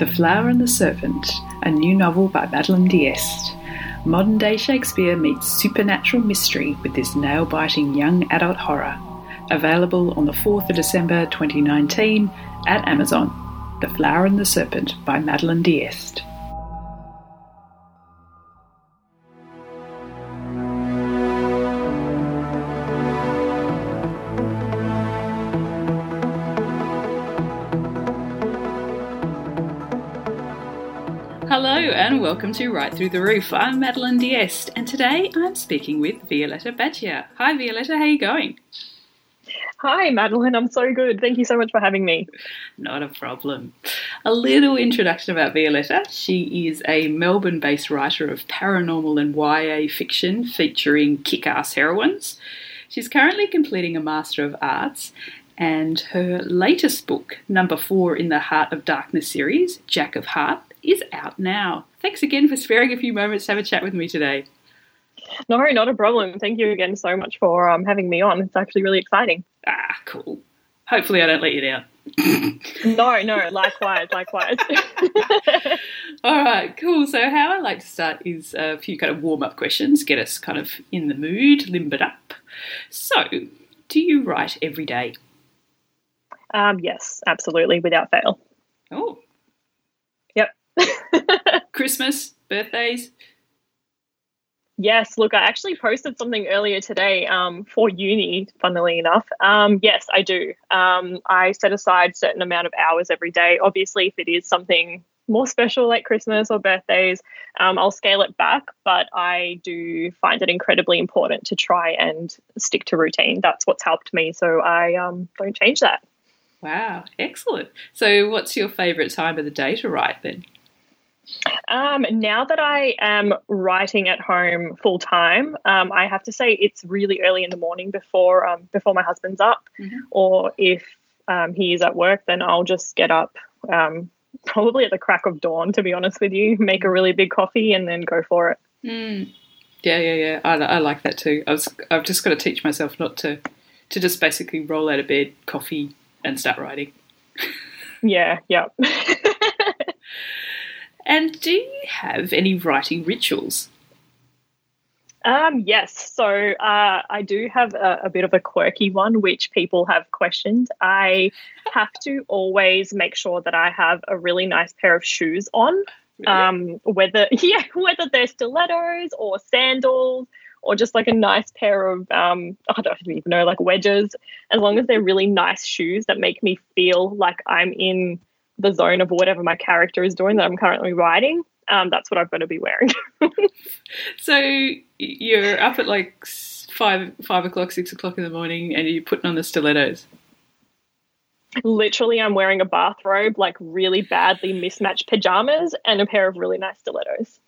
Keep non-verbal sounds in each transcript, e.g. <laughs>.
The Flower and the Serpent, a new novel by Madeleine D'Este. Modern day Shakespeare meets supernatural mystery with this nail biting young adult horror. Available on the 4th of December 2019 at Amazon. The Flower and the Serpent by Madeleine D'Este. Welcome to Write Through the Roof. I'm Madeleine D'Este and today I'm speaking with Violetta Baccia. Hi Violetta, how are you going? Hi Madeline, I'm so good. Thank you so much for having me. Not a problem. A little introduction about Violetta. She is a Melbourne based writer of paranormal and YA fiction featuring kick ass heroines. She's currently completing a Master of Arts and her latest book, number four in the Heart of Darkness series, Jack of Heart, is out now. Thanks again for sparing a few moments to have a chat with me today. No, not a problem. Thank you again so much for um, having me on. It's actually really exciting. Ah, cool. Hopefully, I don't let you down. <laughs> no, no, likewise, likewise. <laughs> All right, cool. So, how I like to start is a few kind of warm up questions, get us kind of in the mood, limbered up. So, do you write every day? Um, yes, absolutely, without fail. Oh, Yep. <laughs> Christmas, birthdays. Yes, look, I actually posted something earlier today um, for uni, funnily enough. Um, yes, I do. Um, I set aside certain amount of hours every day. Obviously, if it is something more special like Christmas or birthdays, um, I'll scale it back, but I do find it incredibly important to try and stick to routine. That's what's helped me, so I um, don't change that. Wow, excellent. So, what's your favourite time of the day to write then? Um, now that I am writing at home full time, um, I have to say it's really early in the morning before um, before my husband's up, Mhm. or if um, he is at work, then I'll just get up. Um, probably at the crack of dawn, to be honest with you, make a really big coffee and then go for it. Mm. Yeah, yeah, yeah. I, I like that too. I was, I've just got to teach myself not to, to just basically roll out of bed, coffee, and start writing. Yeah, yeah. <laughs> And do you have any writing rituals? Um, yes, so uh, I do have a, a bit of a quirky one, which people have questioned. I <laughs> have to always make sure that I have a really nice pair of shoes on, um, whether <laughs> yeah, whether they're stilettos or sandals or just like a nice pair of um, I don't even know, like wedges. As long as they're really nice shoes that make me feel like I'm in the zone of whatever my character is doing that I'm currently writing. Um, that's what I've got to be wearing. <laughs> So you're up at like five five o'clock, six o'clock in the morning, and you're putting on the stilettos. literally I'm wearing a bathrobe, like really badly mismatched pajamas, and a pair of really nice stilettos.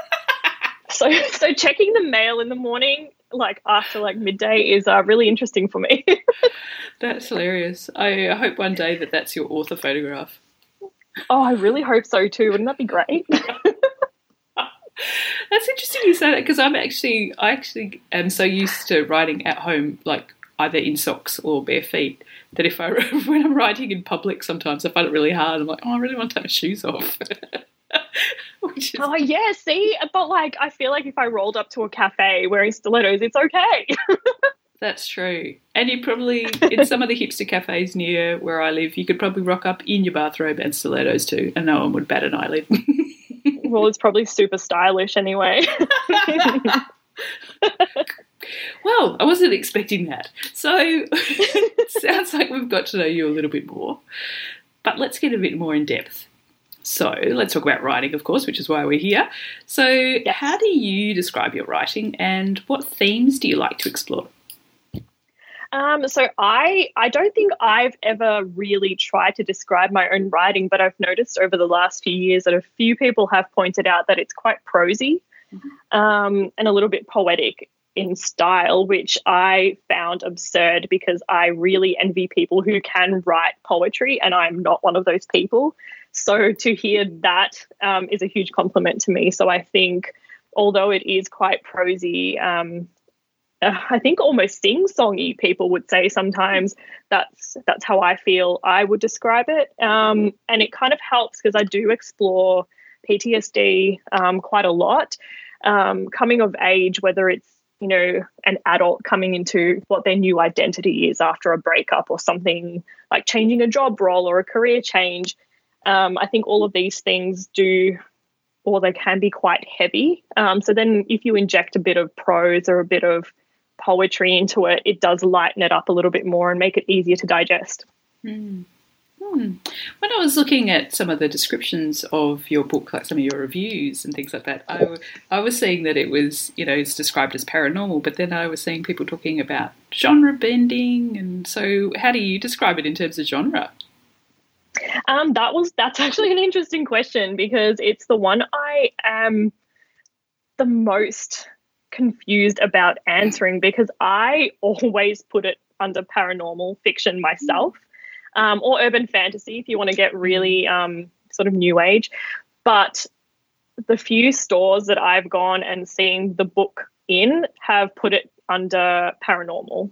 <laughs> so, so checking the mail in the morning, like after like midday, is uh, really interesting for me. <laughs> That's hilarious. I hope one day that that's your author photograph. oh, I really hope so too. Wouldn't that be great? <laughs> That's interesting you say that because I'm actually I actually am so used to writing at home, like either in socks or bare feet, that if I <laughs> when I'm writing in public, sometimes I find it really hard. I'm like, oh, I really want to take my shoes off. Is, <laughs> oh yeah, see, but like I feel like if I rolled up to a cafe wearing stilettos, it's okay. <laughs> that's true. And you probably <laughs> in some of the hipster cafes near where I live, you could probably rock up in your bathrobe and stilettos too, and no one would bat an eyelid. well, it's probably super stylish anyway. Well, I wasn't expecting that. So, sounds like we've got to know you a little bit more. But let's get a bit more in depth. So, let's talk about writing, of course, which is why we're here. So, how do you describe your writing and what themes do you like to explore? Um, so I I don't think I've ever really tried to describe my own writing, but I've noticed over the last few years that a few people have pointed out that it's quite prosy mm-hmm. um, and a little bit poetic in style, which I found absurd because I really envy people who can write poetry, and I'm not one of those people. So to hear that um, is a huge compliment to me. So I think, although it is quite prosy, um, uh, I think almost sing-songy. People would say sometimes that's that's how I feel. I would describe it, um, and it kind of helps because I do explore PTSD um, quite a lot. Um, coming of age, whether it's you know an adult coming into what their new identity is after a breakup or something like changing a job role or a career change. Um, I think all of these things do or they can be quite heavy. Um, so then, if you inject a bit of prose or a bit of poetry into it, it does lighten it up a little bit more and make it easier to digest. Mm. Hmm. When I was looking at some of the descriptions of your book, like some of your reviews and things like that, I, I was seeing that it was, you know, it's described as paranormal, but then I was seeing people talking about genre bending. And so, how do you describe it in terms of genre? Um, that was that's actually an interesting question because it's the one I am the most confused about answering because I always put it under paranormal fiction myself um, or urban fantasy if you want to get really um, sort of new age. But the few stores that I've gone and seen the book in have put it under paranormal.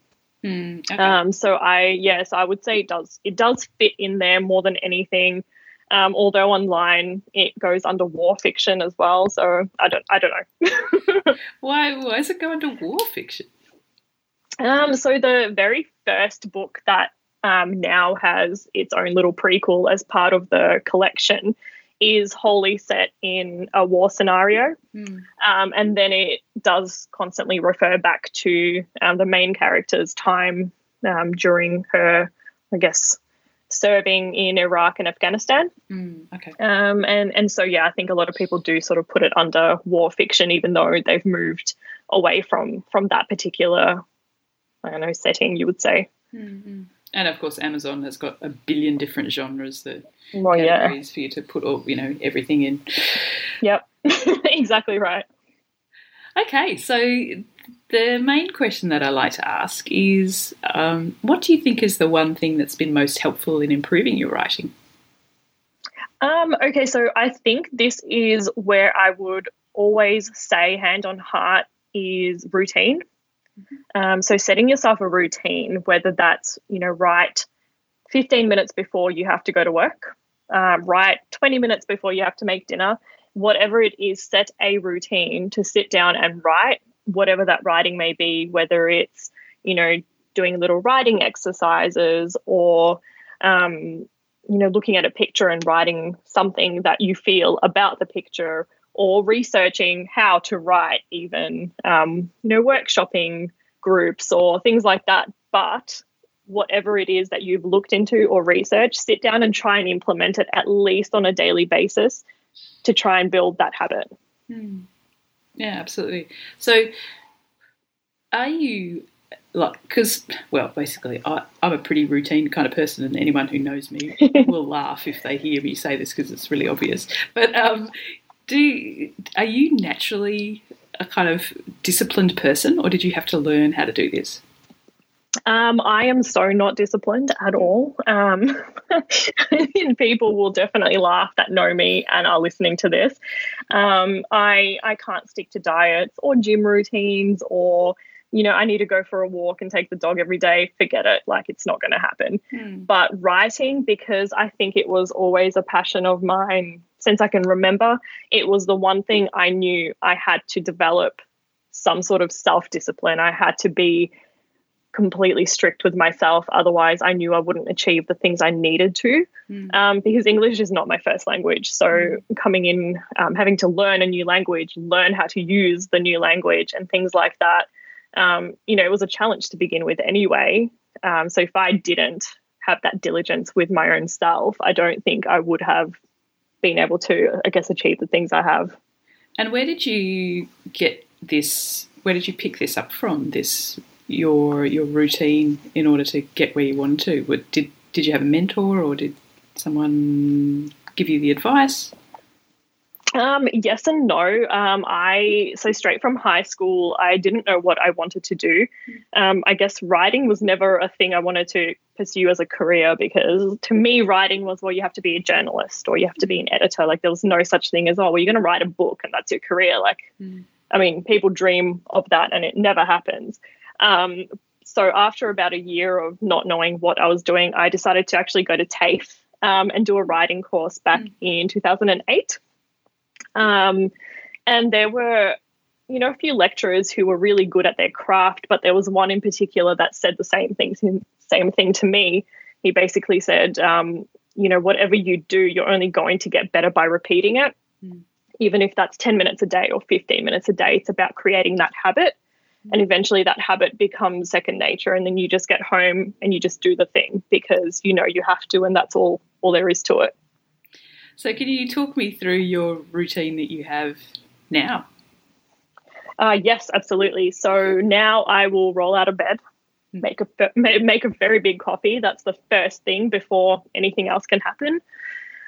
Mm, okay. um, so I yes, I would say it does it does fit in there more than anything. Um, although online it goes under war fiction as well. So I don't I don't know. <laughs> why why does it go under war fiction? Um, so the very first book that um, now has its own little prequel as part of the collection is wholly set in a war scenario. Mm. Um, and then it does constantly refer back to um, the main character's time um, during her, I guess, serving in Iraq and Afghanistan. Mm, okay. Um, and, and so, yeah, I think a lot of people do sort of put it under war fiction, even though they've moved away from from that particular, I don't know, setting, you would say. Mm-hmm. And of course, Amazon has got a billion different genres that well, categories yeah. for you to put all you know everything in. Yep, <laughs> exactly right. Okay, so the main question that I like to ask is, um, what do you think is the one thing that's been most helpful in improving your writing? Um, okay, so I think this is where I would always say, hand on heart, is routine. Um, so setting yourself a routine, whether that's you know write 15 minutes before you have to go to work, uh, write 20 minutes before you have to make dinner, whatever it is, set a routine to sit down and write whatever that writing may be, whether it's you know doing little writing exercises or um, you know looking at a picture and writing something that you feel about the picture or researching how to write, even um, you know, workshopping groups or things like that. But whatever it is that you've looked into or researched, sit down and try and implement it at least on a daily basis to try and build that habit. Hmm. Yeah, absolutely. So, are you like because well basically I, i'm a pretty routine kind of person and anyone who knows me <laughs> will laugh if they hear me say this because it's really obvious but um, do are you naturally a kind of disciplined person, or did you have to learn how to do this? Um, I am so not disciplined at all. Um, <laughs> people will definitely laugh that know me and are listening to this. Um, I I can't stick to diets or gym routines or you know I need to go for a walk and take the dog every day. Forget it. Like it's not going to happen. Hmm. But writing because I think it was always a passion of mine since I can remember, it was the one thing I knew I had to develop some sort of self discipline. I had to be completely strict with myself. Otherwise, I knew I wouldn't achieve the things I needed to mm. um, because English is not my first language. So, mm. coming in, um, having to learn a new language, learn how to use the new language, and things like that, um, you know, it was a challenge to begin with anyway. Um, so, if I didn't have that diligence with my own self, I don't think I would have been able to, I guess, achieve the things I have. And where did you get this? Where did you pick this up from? This your your routine in order to get where you wanted to? Did did you have a mentor or did someone give you the advice? Um, yes and no. Um, I so straight from high school, I didn't know what I wanted to do. Um, I guess writing was never a thing I wanted to pursue as a career because to me, writing was well, you have to be a journalist or you have to be an editor. Like there was no such thing as oh, well, you're going to write a book and that's your career. Like, mm. I mean, people dream of that and it never happens. Um, so after about a year of not knowing what I was doing, I decided to actually go to TAFE um, and do a writing course back mm. in 2008. Um, and there were, you know, a few lecturers who were really good at their craft, but there was one in particular that said the same thing, same thing to me. He basically said, um, you know, whatever you do, you're only going to get better by repeating it. Mm. Even if that's 10 minutes a day or 15 minutes a day, it's about creating that habit. Mm. And eventually that habit becomes second nature. And then you just get home and you just do the thing because you know you have to, and that's all all there is to it. So, can you talk me through your routine that you have now? Uh, yes, absolutely. So now I will roll out of bed, hmm. make a make a very big coffee. That's the first thing before anything else can happen.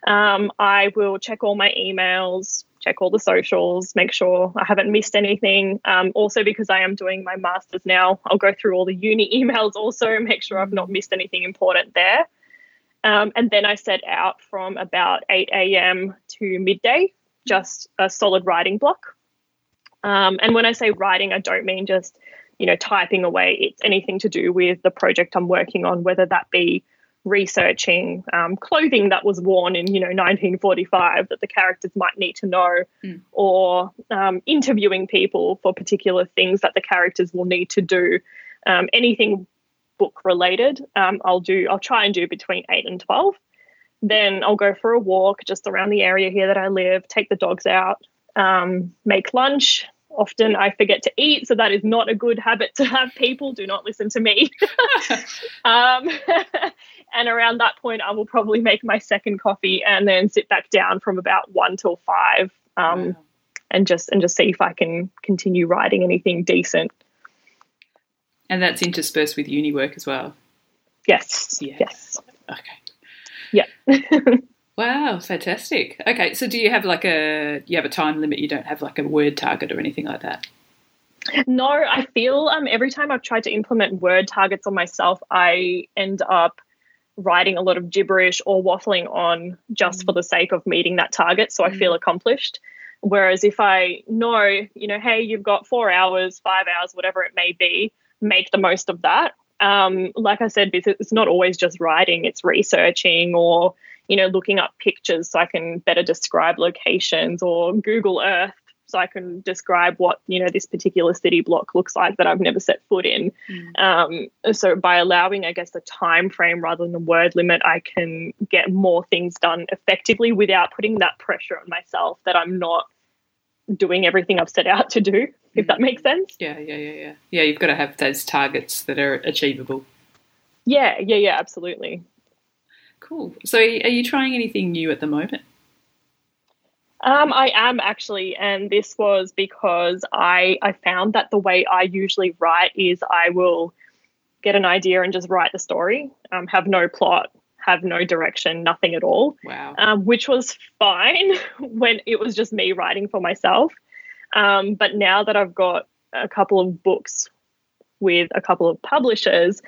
Um, I will check all my emails, check all the socials, make sure I haven't missed anything. Um, also, because I am doing my masters now, I'll go through all the uni <laughs> emails also, make sure I've not missed anything important there. Um, and then I set out from about 8 a.m. to midday, just a solid writing block. Um, and when I say writing, I don't mean just, you know, typing away. It's anything to do with the project I'm working on, whether that be researching um, clothing that was worn in, you know, 1945 that the characters might need to know, mm. or um, interviewing people for particular things that the characters will need to do. Um, anything book related, um, I'll do I'll try and do between eight and twelve. Then I'll go for a walk just around the area here that I live, take the dogs out, um, make lunch. Often I forget to eat, so that is not a good habit to have. People do not listen to me. <laughs> um, <laughs> and around that point, I will probably make my second coffee and then sit back down from about one till five, um, wow. and just and just see if I can continue writing anything decent. And that's interspersed with uni work as well. Yes. Yeah. Yes. Okay. Yeah. <laughs> wow, fantastic. Okay, so do you have like a you have a time limit? You don't have like a word target or anything like that? No, I feel um every time I've tried to implement word targets on myself, I end up writing a lot of gibberish or waffling on just mm. for the sake of meeting that target so mm. I feel accomplished. Whereas if I know, you know, hey, you've got four hours, five hours, whatever it may be, make the most of that. Um, like I said, it's not always just writing, it's researching or, you know, looking up pictures so I can better describe locations or Google Earth so I can describe what, you know, this particular city block looks like that I've never set foot in. Mm. Um, so by allowing, I guess, the time frame rather than the word limit, I can get more things done effectively without putting that pressure on myself that I'm not doing everything I've set out to do if that makes sense. Yeah, yeah, yeah, yeah. Yeah, you've got to have those targets that are achievable. Yeah, yeah, yeah, absolutely. Cool. So, are you trying anything new at the moment? Um, I am actually, and this was because I I found that the way I usually write is I will get an idea and just write the story, um, have no plot, have no direction, nothing at all. Wow. Um, which was fine <laughs> when it was just me writing for myself. Um, but now that I've got a couple of books with a couple of publishers,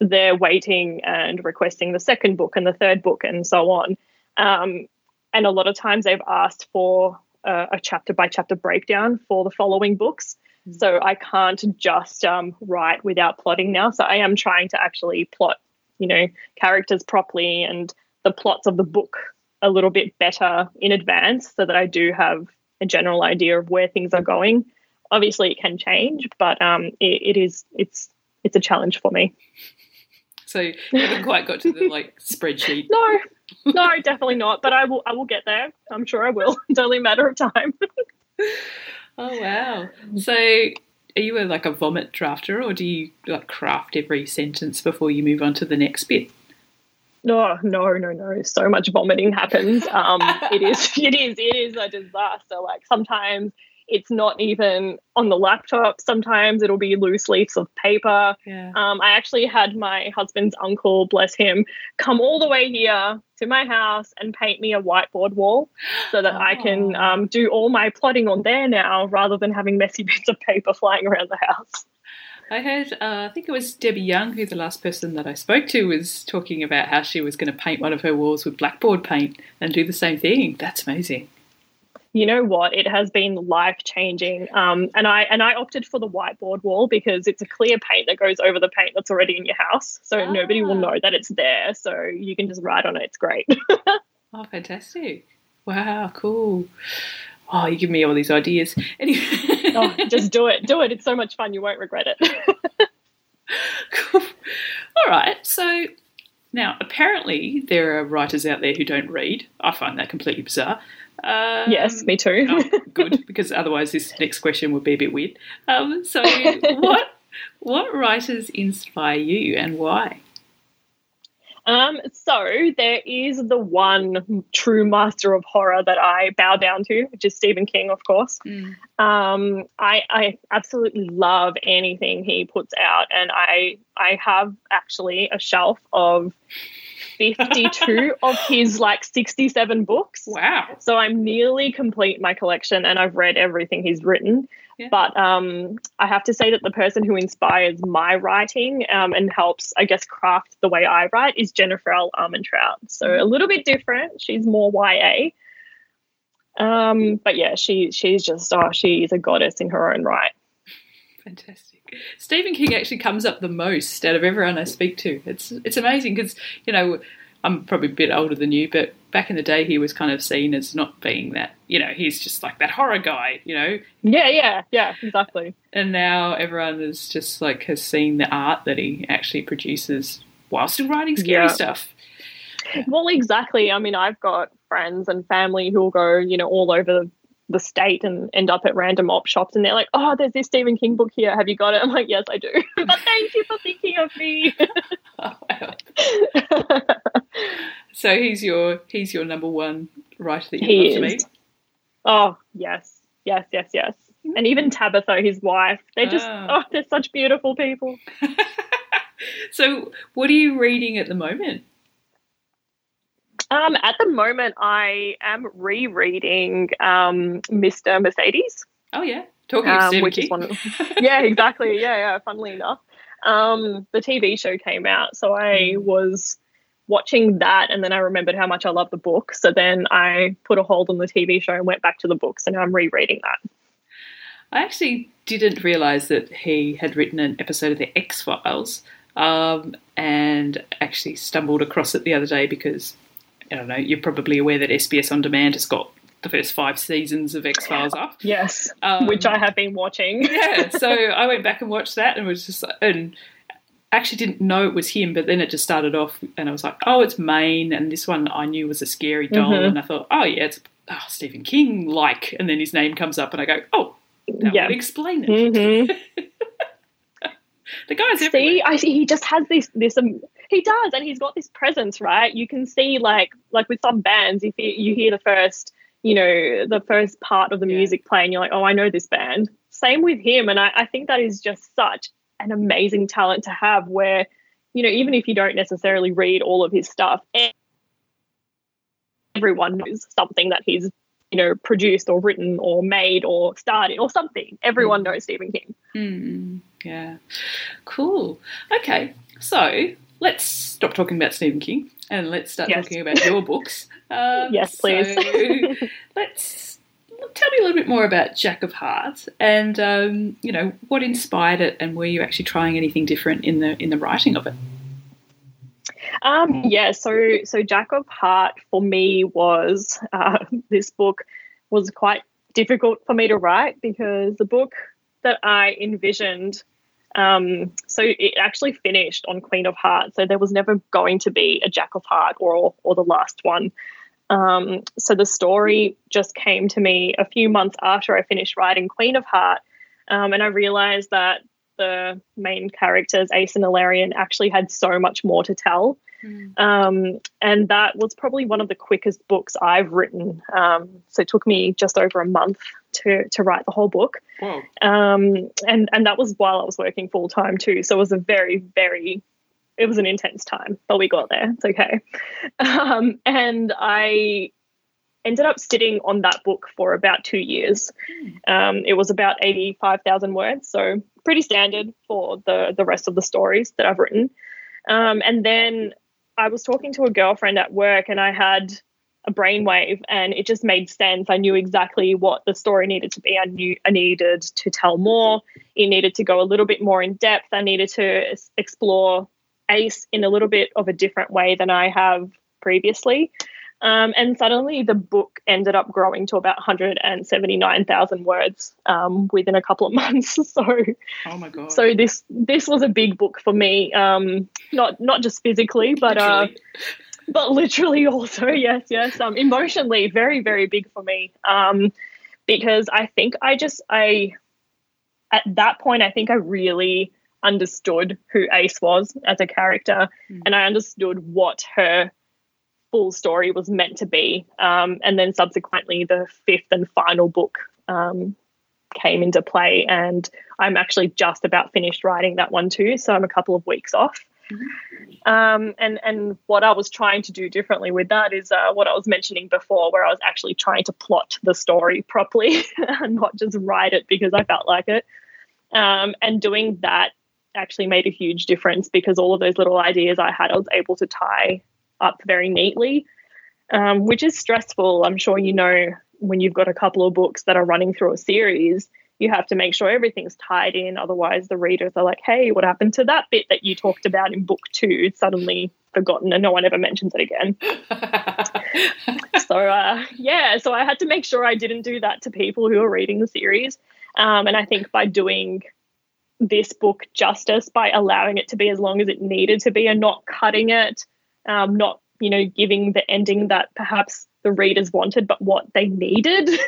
they're waiting and requesting the second book and the third book and so on. Um, and a lot of times they've asked for a, a chapter by chapter breakdown for the following books. Mm-hmm. So I can't just um, write without plotting now. So I am trying to actually plot, you know, characters properly and the plots of the book a little bit better in advance so that I do have a general idea of where things are going. Obviously, it can change, but um, it, it is it's it's a challenge for me. So you haven't quite got to the like spreadsheet. no, no, definitely not. But I will I will get there. I'm sure I will. <laughs> It's only a matter of time. <laughs> oh wow! So are you a, like a vomit drafter, or do you like craft every sentence before you move on to the next bit? No, no, no, no. So much vomiting happens. Um, it is, <laughs> it is, it is a disaster. Like sometimes It's not even on the laptop. Sometimes it'll be loose leaves of paper. Yeah. Um, I actually had my husband's uncle, bless him, come all the way here to my house and paint me a whiteboard wall so that I can Oh. um, do all my plotting on there now rather than having messy <laughs> bits of paper flying around the house. I heard, uh, I think it was Debbie Young, who the last person that I spoke to was talking about how she was going to paint one of her walls with blackboard paint and do the same thing. That's amazing. You know what it has been life changing um, and i and i opted for the whiteboard wall because it's a clear paint that goes over the paint that's already in your house so nobody will Ah. know that it's there so you can just write on it it's great <laughs> Oh, fantastic. Wow, cool. Oh, you give me all these ideas. Anyway. oh, <laughs> just do it do it it's so much fun you won't regret it <laughs> Cool. All right. So now, apparently, there are writers out there who don't read. I find that completely bizarre. Um, yes me too oh, <laughs> good, because otherwise, this next question would be a bit weird. Um, so, <laughs> what what writers inspire you and why? Um, so there is the one true master of horror that I bow down to, which is Stephen King, of course. Um, I, I absolutely love anything he puts out, and I I have actually a shelf of fifty two of his like sixty seven books. Wow. So I'm nearly complete my collection, and I've read everything he's written. Yeah. But um, I have to say that the person who inspires my writing um, and helps, I guess, craft the way I write is Jennifer L. Armentrout. So a little bit different. She's more YA. Um, but yeah, she she's just oh, she is a goddess in her own right. Fantastic. Stephen King actually comes up the most out of everyone I speak to. It's it's amazing because you know I'm probably a bit older than you, but back in the day he was kind of seen as not being that. You know, he's just like that horror guy. You know, Yeah, yeah, yeah, exactly. and now everyone is just like has seen the art that he actually produces while still writing scary Yeah. stuff. Well, exactly. I mean, I've got friends and family who will go, you know, all over the state and end up at random op shops and they're like, oh, there's this Stephen King book here. Have you got it? I'm like, yes, I do. <laughs> but thank you for thinking of me. Oh. <laughs> So he's your he's your number one writer that you love to is. oh, yes, yes, yes, yes. And even Tabitha, his wife, they're just, Ah. oh, they're such beautiful people. <laughs> so what are you reading at the moment? Um, at the moment, I am rereading um, Mr. Mercedes. Oh yeah, talking of um, Stephen which is one. Of, <laughs> yeah, <laughs> exactly. Yeah, yeah. Funnily enough, um, the TV show came out, so I Mm. was watching that, and then I remembered how much I love the book. So then I put a hold on the TV show and went back to the books, and now I'm rereading that. I actually didn't realise that he had written an episode of the X Files, um, and actually stumbled across it the other day because I don't know. You're probably aware that SBS On Demand has got the first five seasons of X Files up, Yes, um, which I have been watching. <laughs> yeah. So I went back and watched that, and was just and actually didn't know it was him, but then it just started off, and I was like, oh, it's Maine, and this one I knew was a scary doll, Mhm. and I thought, oh yeah, it's oh, Stephen King like, and then his name comes up, and I go, oh, that yeah. would explain it. hmm <laughs> The guy's See. I he just has this this um, he does, and he's got this presence, right? You can see like like with some bands, if you, you hear the first, you know, the first part of the Yeah. music playing, you're like, oh, I know this band. Same with him, and I, I think that is just such an amazing talent to have. Where, you know, even if you don't necessarily read all of his stuff, everyone knows something that he's you know produced or written or made or started or something. Everyone knows Stephen King. Mm, yeah. Cool. Okay. So let's stop talking about Stephen King and let's start Yes. talking about your <laughs> books. Um, Yes, please. so let's tell me a little bit more about Jack of Hearts and um, you know what inspired it and were you actually trying anything different in the in the writing of it? Um, yeah, so so Jack of Heart for me was uh, <laughs> this book was quite difficult for me to write because the book that I envisioned, um, so it actually finished on Queen of Hearts, so there was never going to be a Jack of Heart or or the last one. Um, so the story just came to me a few months after I finished writing Queen of Heart, um, and I realized that the main characters, Ace and Ilarion, actually had so much more to tell. Mm. Um, and that was probably one of the quickest books I've written. Um, so it took me just over a month to to write the whole book. Um, and and that was while I was working full time too. So it was a very very it was an intense time, but we got there. It's okay. <laughs> Um, and I ended up sitting on that book for about two years. Um, it was about 85,000 words, so pretty standard for the, the rest of the stories that I've written. Um, and then I was talking to a girlfriend at work and I had a brainwave and it just made sense. I knew exactly what the story needed to be. I knew I needed to tell more. It needed to go a little bit more in depth. I needed to explore Ace in a little bit of a different way than I have previously. Um, and suddenly the book ended up growing to about 179,000 words um, within a couple of <laughs> months. so, oh my god! So this this was a big book for me, um, not not just physically, but uh, but literally also <laughs> yes, yes, um, emotionally very very big for me. Um, because I think I just I at that point I think I really understood who Ace was as a character, mm. and I understood what her full story was meant to be. Um, and then subsequently, the fifth and final book um, came into play, and I'm actually just about finished writing that one too. So I'm a couple of weeks off. Mm-hmm. Um, and and what I was trying to do differently with that is uh, what I was mentioning before, where I was actually trying to plot the story properly <laughs> and not just write it because I felt like it. Um, and doing that actually made a huge difference because all of those little ideas I had, I was able to tie up very neatly, um, which is stressful. I'm sure you know when you've got a couple of books that are running through a series, you have to make sure everything's tied in. Otherwise, the readers are like, hey, what happened to that bit that you talked about in book two? It's suddenly forgotten and no one ever mentions it again. <laughs> so, uh, yeah, so I had to make sure I didn't do that to people who are reading the series. Um, and I think by doing this book justice, by allowing it to be as long as it needed to be and not cutting it um, not you know giving the ending that perhaps the readers wanted but what they needed. <laughs>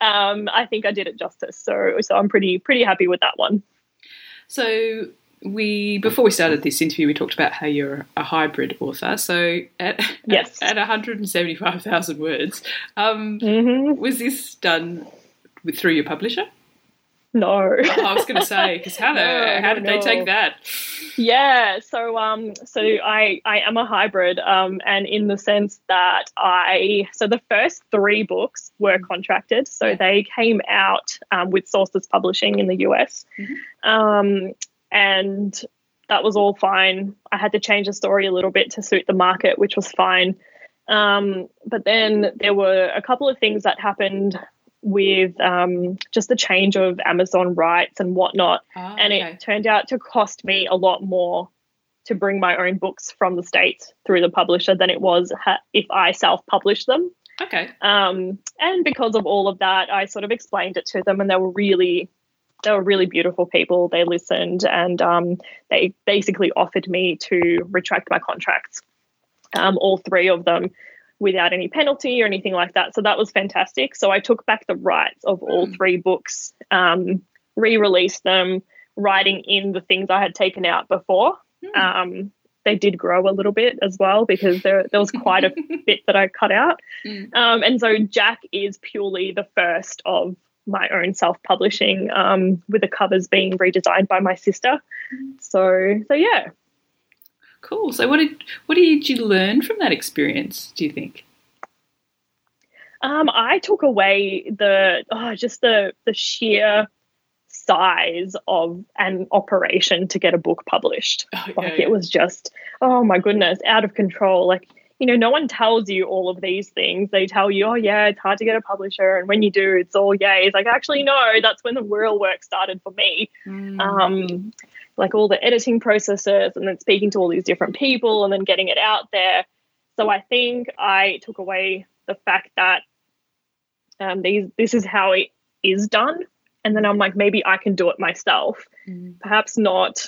Um, i think i did it justice so so i'm pretty pretty happy with that one. So we before we started this interview we talked about how you're a hybrid author. So at yes. <laughs> at, at 175000 words um, mm-hmm. was this done with, through your publisher no. I was going to say because how, <laughs> no, how did no. they take that? Yeah, so um, so I I am a hybrid, um, and in the sense that I so the first three books were contracted, so yeah. they came out um, with Sources Publishing in the US, mm-hmm. um, and that was all fine. I had to change the story a little bit to suit the market, which was fine. Um, but then there were a couple of things that happened with um, just the change of Amazon rights and whatnot. Oh, and okay. it turned out to cost me a lot more to bring my own books from the States through the publisher than it was ha- if I self published them. Okay. Um, and because of all of that, I sort of explained it to them, and they were really. They were really beautiful people. They listened and um, they basically offered me to retract my contracts, um, all three of them, without any penalty or anything like that. So that was fantastic. So I took back the rights of all mm. three books, um, re released them, writing in the things I had taken out before. Mm. Um, they did grow a little bit as well because there, there was quite a <laughs> bit that I cut out. Mm. Um, and so Jack is purely the first of my own self-publishing um, with the covers being redesigned by my sister. Hmm. So so yeah, Cool. So, what did what did you learn from that experience? Do you think? Um, I took away the oh, just the the sheer size of an operation to get a book published. Oh, yeah, like yeah. it was just oh my goodness, out of control. Like you know, no one tells you all of these things. They tell you, oh yeah, it's hard to get a publisher, and when you do, it's all yay. It's like actually no, that's when the real work started for me. Mm. Um, like all the editing processes and then speaking to all these different people and then getting it out there. So I think I took away the fact that um, these this is how it is done, and then I'm like maybe I can do it myself. Mm. Perhaps not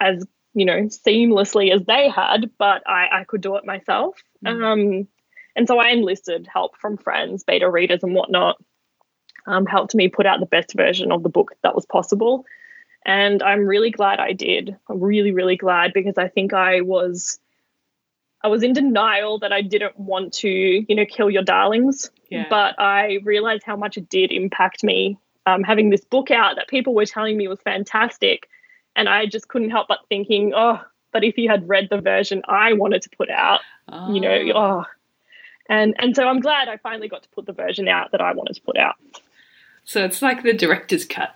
as you know seamlessly as they had, but I, I could do it myself. Mm. Um, and so I enlisted help from friends, beta readers, and whatnot. Um, helped me put out the best version of the book that was possible. And I'm really glad I did. I'm really, really glad because I think I was I was in denial that I didn't want to, you know, kill your darlings. Yeah. But I realized how much it did impact me. Um, having this book out that people were telling me was fantastic. And I just couldn't help but thinking, oh, but if you had read the version I wanted to put out, Oh. you know, oh. And and so I'm glad I finally got to put the version out that I wanted to put out. So it's like the director's cut.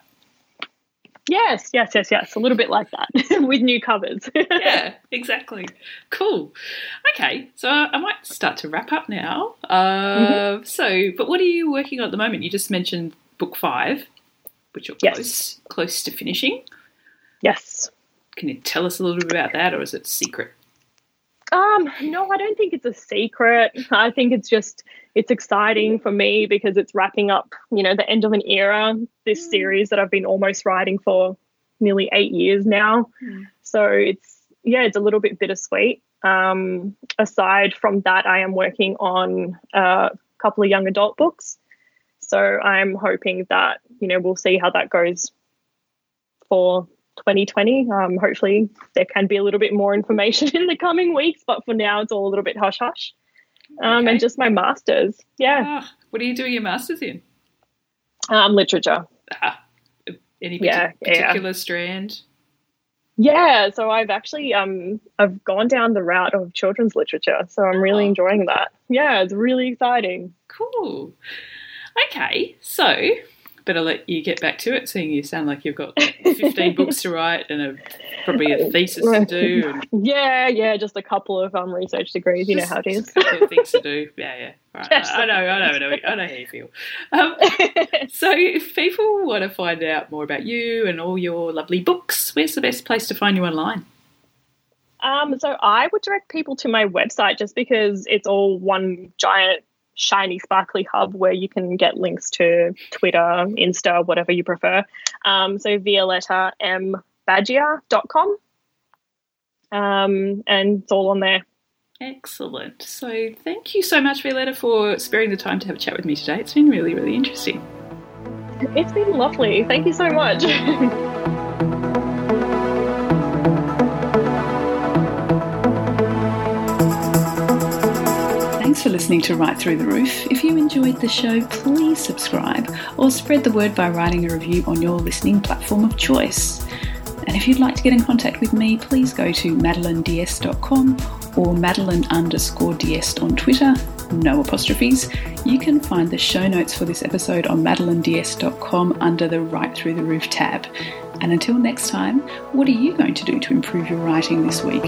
Yes, yes, yes, yes. A little bit like that <laughs> with new covers. <laughs> yeah, exactly. Cool. Okay, so I might start to wrap up now. Uh, So, but what are you working on at the moment? You just mentioned book five, which you're Yes. close close to finishing. yes. Can you tell us a little bit about that, or is it secret? Um, no, I don't think it's a secret. I think it's just it's exciting for me because it's wrapping up, you know, the end of an era. This series that I've been almost writing for nearly eight years now. Hmm. So it's yeah, it's a little bit bittersweet. Um, aside from that, I am working on a couple of young adult books. So I'm hoping that you know we'll see how that goes for 2020. Um, hopefully, there can be a little bit more information <laughs> in the coming weeks, but for now, it's all a little bit hush hush. Um, Okay. And just my masters, yeah, Ah, what are you doing your masters in? um, literature. Ah, any Yeah, yeah. particular strand? Yeah, so I've actually um I've gone down the route of children's literature, so I'm really Oh. enjoying that. Yeah, it's really exciting. Cool. Okay, so better let you get back to it, seeing you sound like you've got 15 <laughs> books to write and a, probably a thesis to do and <laughs> Yeah, yeah, just a couple of um research degrees. You know how it is. A couple of things to do. <laughs> Yeah, yeah. Right. Yes. I know, I know, I know, I know how you feel. Um, so, if people want to find out more about you and all your lovely books, where's the best place to find you online? Um, so I would direct people to my website just because it's all one giant shiny sparkly hub where you can get links to Twitter, Insta, whatever you prefer. Um, so violettambadgia.com. Um, and it's all on there. Excellent. So, thank you so much, Violetta, for sparing the time to have a chat with me today. It's been really, really interesting. It's been lovely. Thank you so much. <laughs> For listening to Write Through the Roof. If you enjoyed the show, please subscribe or spread the word by writing a review on your listening platform of choice. And if you'd like to get in contact with me, please go to madeleinedeste.com or madeline underscore on Twitter, no apostrophes. You can find the show notes for this episode on madeleinedeste.com under the Write Through the Roof tab. And until next time, what are you going to do to improve your writing this week?